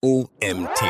OMT.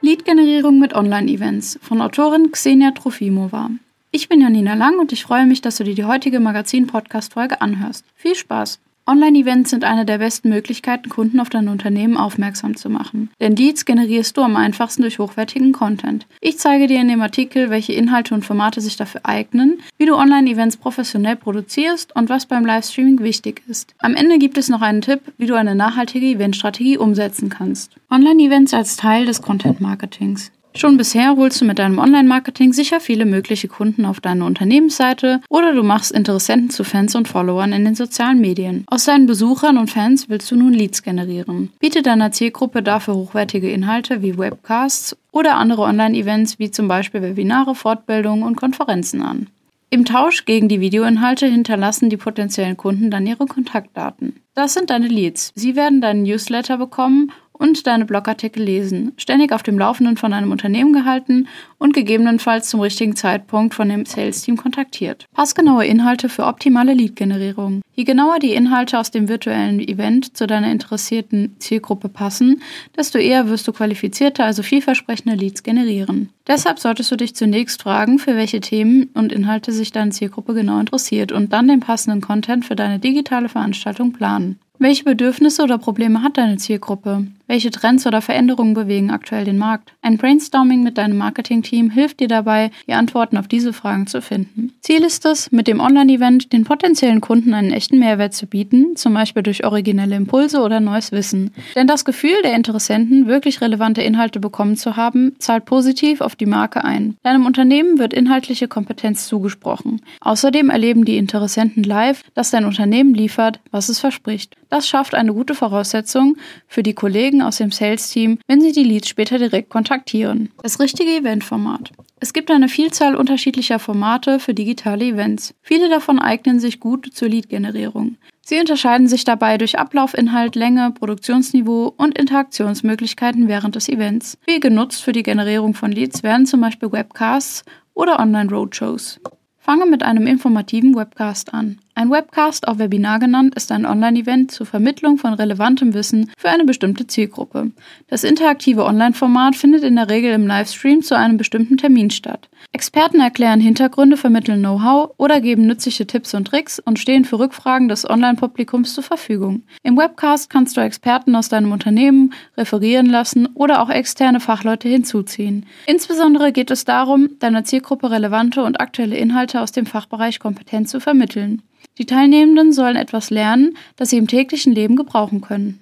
Lead-Generierung mit Online-Events von Autorin Xenia Trofimova. Ich bin Janina Lang und ich freue mich, dass du dir die heutige Magazin-Podcast-Folge anhörst. Viel Spaß! Online-Events sind eine der besten Möglichkeiten, Kunden auf dein Unternehmen aufmerksam zu machen. Denn Leads generierst du am einfachsten durch hochwertigen Content. Ich zeige dir in dem Artikel, welche Inhalte und Formate sich dafür eignen, wie du Online-Events professionell produzierst und was beim Livestreaming wichtig ist. Am Ende gibt es noch einen Tipp, wie du eine nachhaltige Eventstrategie umsetzen kannst. Online-Events als Teil des Content-Marketings. Schon bisher holst du mit deinem Online-Marketing sicher viele mögliche Kunden auf deine Unternehmensseite oder du machst Interessenten zu Fans und Followern in den sozialen Medien. Aus deinen Besuchern und Fans willst du nun Leads generieren. Biete deiner Zielgruppe dafür hochwertige Inhalte wie Webcasts oder andere Online-Events wie zum Beispiel Webinare, Fortbildungen und Konferenzen an. Im Tausch gegen die Videoinhalte hinterlassen die potenziellen Kunden dann ihre Kontaktdaten. Das sind deine Leads. Sie werden deinen Newsletter bekommen und deine Blogartikel lesen, ständig auf dem Laufenden von einem Unternehmen gehalten und gegebenenfalls zum richtigen Zeitpunkt von dem Sales-Team kontaktiert. Passgenaue Inhalte für optimale Lead-Generierung. Je genauer die Inhalte aus dem virtuellen Event zu deiner interessierten Zielgruppe passen, desto eher wirst du qualifizierte, also vielversprechende Leads generieren. Deshalb solltest du dich zunächst fragen, für welche Themen und Inhalte sich deine Zielgruppe genau interessiert und dann den passenden Content für deine digitale Veranstaltung planen. Welche Bedürfnisse oder Probleme hat deine Zielgruppe? Welche Trends oder Veränderungen bewegen aktuell den Markt? Ein Brainstorming mit deinem Marketingteam hilft dir dabei, die Antworten auf diese Fragen zu finden. Ziel ist es, mit dem Online-Event den potenziellen Kunden einen echten Mehrwert zu bieten, zum Beispiel durch originelle Impulse oder neues Wissen. Denn das Gefühl der Interessenten, wirklich relevante Inhalte bekommen zu haben, zahlt positiv auf die Marke ein. Deinem Unternehmen wird inhaltliche Kompetenz zugesprochen. Außerdem erleben die Interessenten live, dass dein Unternehmen liefert, was es verspricht. Das schafft eine gute Voraussetzung für die Kollegen aus dem Sales-Team, wenn sie die Leads später direkt kontaktieren. Das richtige Eventformat. Es gibt eine Vielzahl unterschiedlicher Formate für digitale Events. Viele davon eignen sich gut zur Lead-Generierung. Sie unterscheiden sich dabei durch Ablaufinhalt, Länge, Produktionsniveau und Interaktionsmöglichkeiten während des Events. Wie genutzt für die Generierung von Leads werden zum Beispiel Webcasts oder Online-Roadshows. Fange mit einem informativen Webcast an. Ein Webcast, auch Webinar genannt, ist ein Online-Event zur Vermittlung von relevantem Wissen für eine bestimmte Zielgruppe. Das interaktive Online-Format findet in der Regel im Livestream zu einem bestimmten Termin statt. Experten erklären Hintergründe, vermitteln Know-how oder geben nützliche Tipps und Tricks und stehen für Rückfragen des Online-Publikums zur Verfügung. Im Webcast kannst du Experten aus deinem Unternehmen referieren lassen oder auch externe Fachleute hinzuziehen. Insbesondere geht es darum, deiner Zielgruppe relevante und aktuelle Inhalte aus dem Fachbereich kompetent zu vermitteln. Die Teilnehmenden sollen etwas lernen, das sie im täglichen Leben gebrauchen können.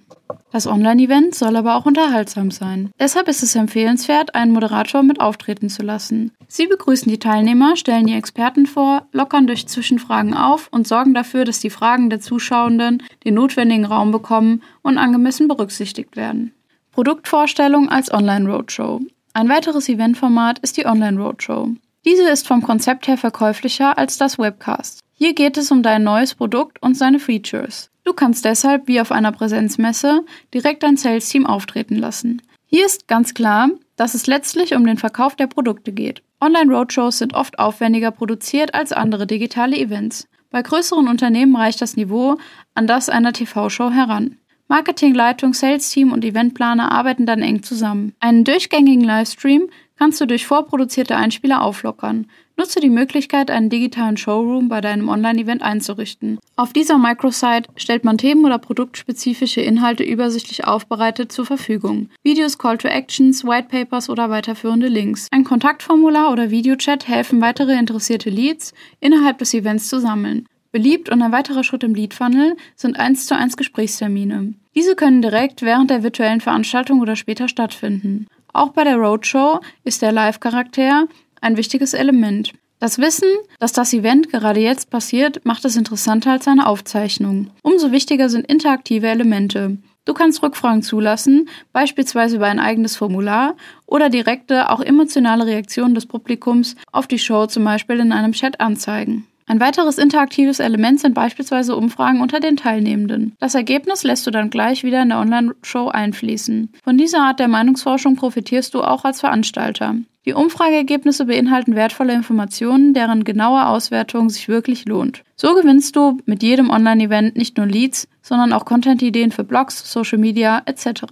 Das Online-Event soll aber auch unterhaltsam sein. Deshalb ist es empfehlenswert, einen Moderator mit auftreten zu lassen. Sie begrüßen die Teilnehmer, stellen die Experten vor, lockern durch Zwischenfragen auf und sorgen dafür, dass die Fragen der Zuschauenden den notwendigen Raum bekommen und angemessen berücksichtigt werden. Produktvorstellung als Online-Roadshow. Ein weiteres Eventformat ist die Online-Roadshow. Diese ist vom Konzept her verkäuflicher als das Webcast. Hier geht es um dein neues Produkt und seine Features. Du kannst deshalb wie auf einer Präsenzmesse direkt dein Sales-Team auftreten lassen. Hier ist ganz klar, dass es letztlich um den Verkauf der Produkte geht. Online-Roadshows sind oft aufwendiger produziert als andere digitale Events. Bei größeren Unternehmen reicht das Niveau an das einer TV-Show heran. Marketingleitung, Sales-Team und Eventplaner arbeiten dann eng zusammen. Einen durchgängigen Livestream kannst du durch vorproduzierte Einspieler auflockern. Nutze die Möglichkeit, einen digitalen Showroom bei deinem Online-Event einzurichten. Auf dieser Microsite stellt man themen- oder produktspezifische Inhalte übersichtlich aufbereitet zur Verfügung. Videos, Call to Actions, Whitepapers oder weiterführende Links. Ein Kontaktformular oder Videochat helfen weitere interessierte Leads innerhalb des Events zu sammeln. Beliebt und ein weiterer Schritt im Lead-Funnel sind 1 zu 1 Gesprächstermine. Diese können direkt während der virtuellen Veranstaltung oder später stattfinden. Auch bei der Roadshow ist der Live-Charakter ein wichtiges Element. Das Wissen, dass das Event gerade jetzt passiert, macht es interessanter als eine Aufzeichnung. Umso wichtiger sind interaktive Elemente. Du kannst Rückfragen zulassen, beispielsweise über ein eigenes Formular oder direkte, auch emotionale Reaktionen des Publikums auf die Show zum Beispiel in einem Chat anzeigen. Ein weiteres interaktives Element sind beispielsweise Umfragen unter den Teilnehmenden. Das Ergebnis lässt du dann gleich wieder in der Online-Show einfließen. Von dieser Art der Meinungsforschung profitierst du auch als Veranstalter. Die Umfrageergebnisse beinhalten wertvolle Informationen, deren genaue Auswertung sich wirklich lohnt. So gewinnst du mit jedem Online-Event nicht nur Leads, sondern auch Content-Ideen für Blogs, Social Media etc.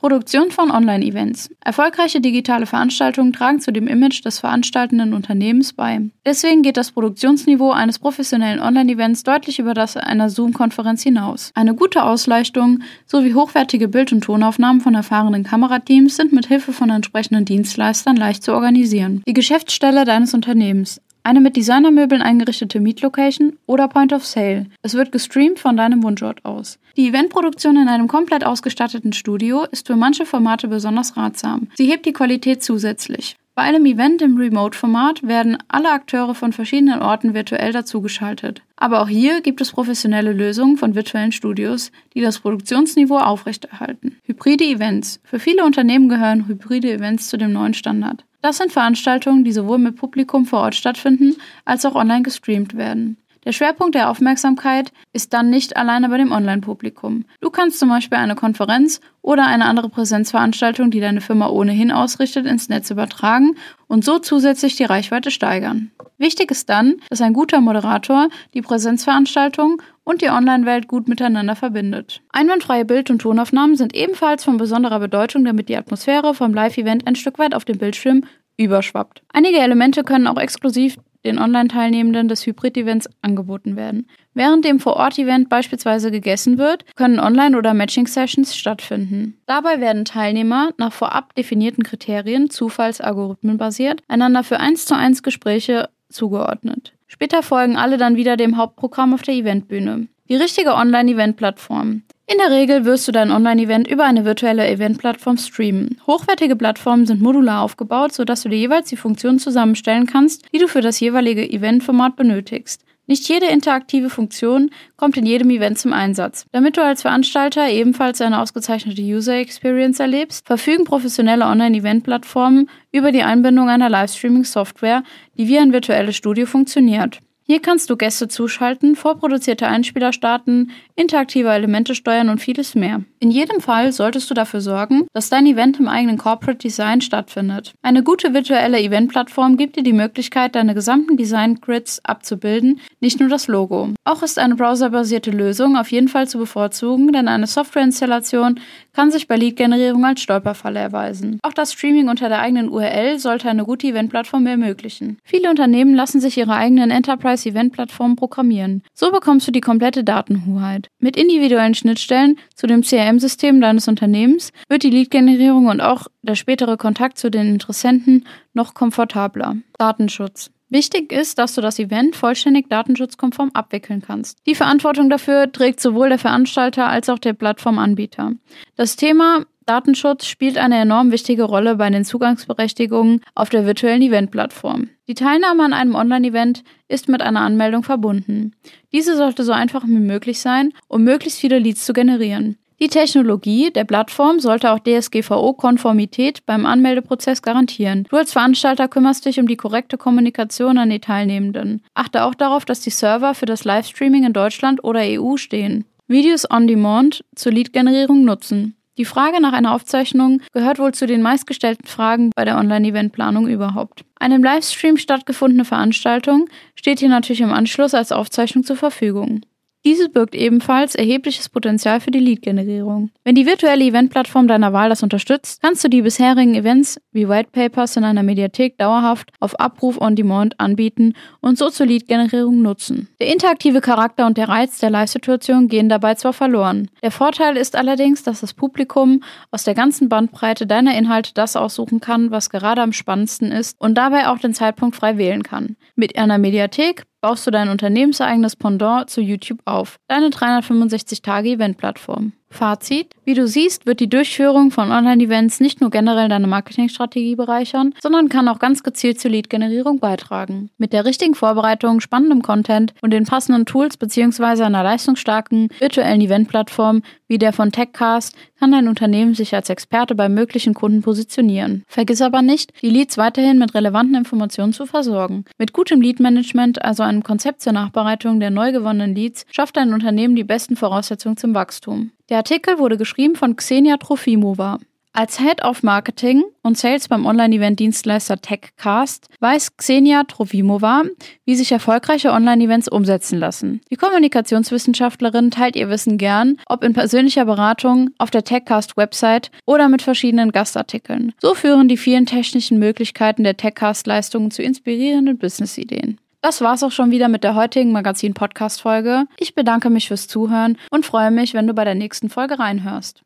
Produktion von Online-Events. Erfolgreiche digitale Veranstaltungen tragen zu dem Image des veranstaltenden Unternehmens bei. Deswegen geht das Produktionsniveau eines professionellen Online-Events deutlich über das einer Zoom-Konferenz hinaus. Eine gute Ausleuchtung sowie hochwertige Bild- und Tonaufnahmen von erfahrenen Kamerateams sind mit Hilfe von entsprechenden Dienstleistern leicht zu organisieren. Die Geschäftsstelle deines Unternehmens. Eine mit Designermöbeln eingerichtete Meet Location oder Point of Sale. Es wird gestreamt von deinem Wunschort aus. Die Eventproduktion in einem komplett ausgestatteten Studio ist für manche Formate besonders ratsam. Sie hebt die Qualität zusätzlich. Bei einem Event im Remote-Format werden alle Akteure von verschiedenen Orten virtuell dazugeschaltet. Aber auch hier gibt es professionelle Lösungen von virtuellen Studios, die das Produktionsniveau aufrechterhalten. Hybride Events. Für viele Unternehmen gehören hybride Events zu dem neuen Standard. Das sind Veranstaltungen, die sowohl mit Publikum vor Ort stattfinden, als auch online gestreamt werden. Der Schwerpunkt der Aufmerksamkeit ist dann nicht alleine bei dem Online-Publikum. Du kannst zum Beispiel eine Konferenz oder eine andere Präsenzveranstaltung, die deine Firma ohnehin ausrichtet, ins Netz übertragen und so zusätzlich die Reichweite steigern. Wichtig ist dann, dass ein guter Moderator die Präsenzveranstaltung und die Online-Welt gut miteinander verbindet. Einwandfreie Bild- und Tonaufnahmen sind ebenfalls von besonderer Bedeutung, damit die Atmosphäre vom Live-Event ein Stück weit auf dem Bildschirm überschwappt. Einige Elemente können auch exklusiv den Online-Teilnehmenden des Hybrid-Events angeboten werden. Während dem Vor-Ort-Event beispielsweise gegessen wird, können Online- oder Matching-Sessions stattfinden. Dabei werden Teilnehmer nach vorab definierten Kriterien, Zufallsalgorithmen basiert, einander für 1 zu 1 Gespräche zugeordnet. Später folgen alle dann wieder dem Hauptprogramm auf der Eventbühne. Die richtige Online-Event-Plattform. In der Regel wirst du dein Online-Event über eine virtuelle Event-Plattform streamen. Hochwertige Plattformen sind modular aufgebaut, sodass du dir jeweils die Funktionen zusammenstellen kannst, die du für das jeweilige Eventformat benötigst. Nicht jede interaktive Funktion kommt in jedem Event zum Einsatz. Damit du als Veranstalter ebenfalls eine ausgezeichnete User Experience erlebst, verfügen professionelle Online-Event-Plattformen über die Einbindung einer Livestreaming-Software, die wie ein virtuelles Studio funktioniert. Hier kannst du Gäste zuschalten, vorproduzierte Einspieler starten, interaktive Elemente steuern und vieles mehr. In jedem Fall solltest du dafür sorgen, dass dein Event im eigenen Corporate Design stattfindet. Eine gute virtuelle Eventplattform gibt dir die Möglichkeit, deine gesamten Design-Grids abzubilden, nicht nur das Logo. Auch ist eine browserbasierte Lösung auf jeden Fall zu bevorzugen, denn eine Softwareinstallation kann sich bei Lead-Generierung als Stolperfalle erweisen. Auch das Streaming unter der eigenen URL sollte eine gute Eventplattform ermöglichen. Viele Unternehmen lassen sich ihre eigenen Enterprise Event-Plattformen programmieren. So bekommst du die komplette Datenhoheit. Mit individuellen Schnittstellen zu dem CRM-System deines Unternehmens wird die Lead-Generierung und auch der spätere Kontakt zu den Interessenten noch komfortabler. Datenschutz. Wichtig ist, dass du das Event vollständig datenschutzkonform abwickeln kannst. Die Verantwortung dafür trägt sowohl der Veranstalter als auch der Plattformanbieter. Das Thema Datenschutz spielt eine enorm wichtige Rolle bei den Zugangsberechtigungen auf der virtuellen Eventplattform. Die Teilnahme an einem Online-Event ist mit einer Anmeldung verbunden. Diese sollte so einfach wie möglich sein, um möglichst viele Leads zu generieren. Die Technologie der Plattform sollte auch DSGVO-Konformität beim Anmeldeprozess garantieren. Du als Veranstalter kümmerst dich um die korrekte Kommunikation an die Teilnehmenden. Achte auch darauf, dass die Server für das Livestreaming in Deutschland oder EU stehen. Videos on Demand zur Lead-Generierung nutzen. Die Frage nach einer Aufzeichnung gehört wohl zu den meistgestellten Fragen bei der Online-Eventplanung überhaupt. Eine im Livestream stattgefundene Veranstaltung steht hier natürlich im Anschluss als Aufzeichnung zur Verfügung. Diese birgt ebenfalls erhebliches Potenzial für die Lead-Generierung. Wenn die virtuelle Eventplattform deiner Wahl das unterstützt, kannst du die bisherigen Events wie White Papers in einer Mediathek dauerhaft auf Abruf on Demand anbieten und so zur Lead-Generierung nutzen. Der interaktive Charakter und der Reiz der Live-Situation gehen dabei zwar verloren. Der Vorteil ist allerdings, dass das Publikum aus der ganzen Bandbreite deiner Inhalte das aussuchen kann, was gerade am spannendsten ist und dabei auch den Zeitpunkt frei wählen kann. Mit einer Mediathek baust du dein unternehmenseigenes Pendant zu YouTube auf, deine 365-Tage-Event-Plattform. Fazit. Wie du siehst, wird die Durchführung von Online-Events nicht nur generell deine Marketingstrategie bereichern, sondern kann auch ganz gezielt zur Lead-Generierung beitragen. Mit der richtigen Vorbereitung, spannendem Content und den passenden Tools bzw. einer leistungsstarken virtuellen Eventplattform wie der von Techcast kann dein Unternehmen sich als Experte bei möglichen Kunden positionieren. Vergiss aber nicht, die Leads weiterhin mit relevanten Informationen zu versorgen. Mit gutem Lead-Management, also einem Konzept zur Nachbereitung der neu gewonnenen Leads, schafft dein Unternehmen die besten Voraussetzungen zum Wachstum. Der Artikel wurde geschrieben von Xenia Trofimova. Als Head of Marketing und Sales beim Online-Event-Dienstleister TechCast weiß Xenia Trofimova, wie sich erfolgreiche Online-Events umsetzen lassen. Die Kommunikationswissenschaftlerin teilt ihr Wissen gern, ob in persönlicher Beratung, auf der TechCast-Website oder mit verschiedenen Gastartikeln. So führen die vielen technischen Möglichkeiten der TechCast-Leistungen zu inspirierenden Business-Ideen. Das war's auch schon wieder mit der heutigen Magazin-Podcast-Folge. Ich bedanke mich fürs Zuhören und freue mich, wenn du bei der nächsten Folge reinhörst.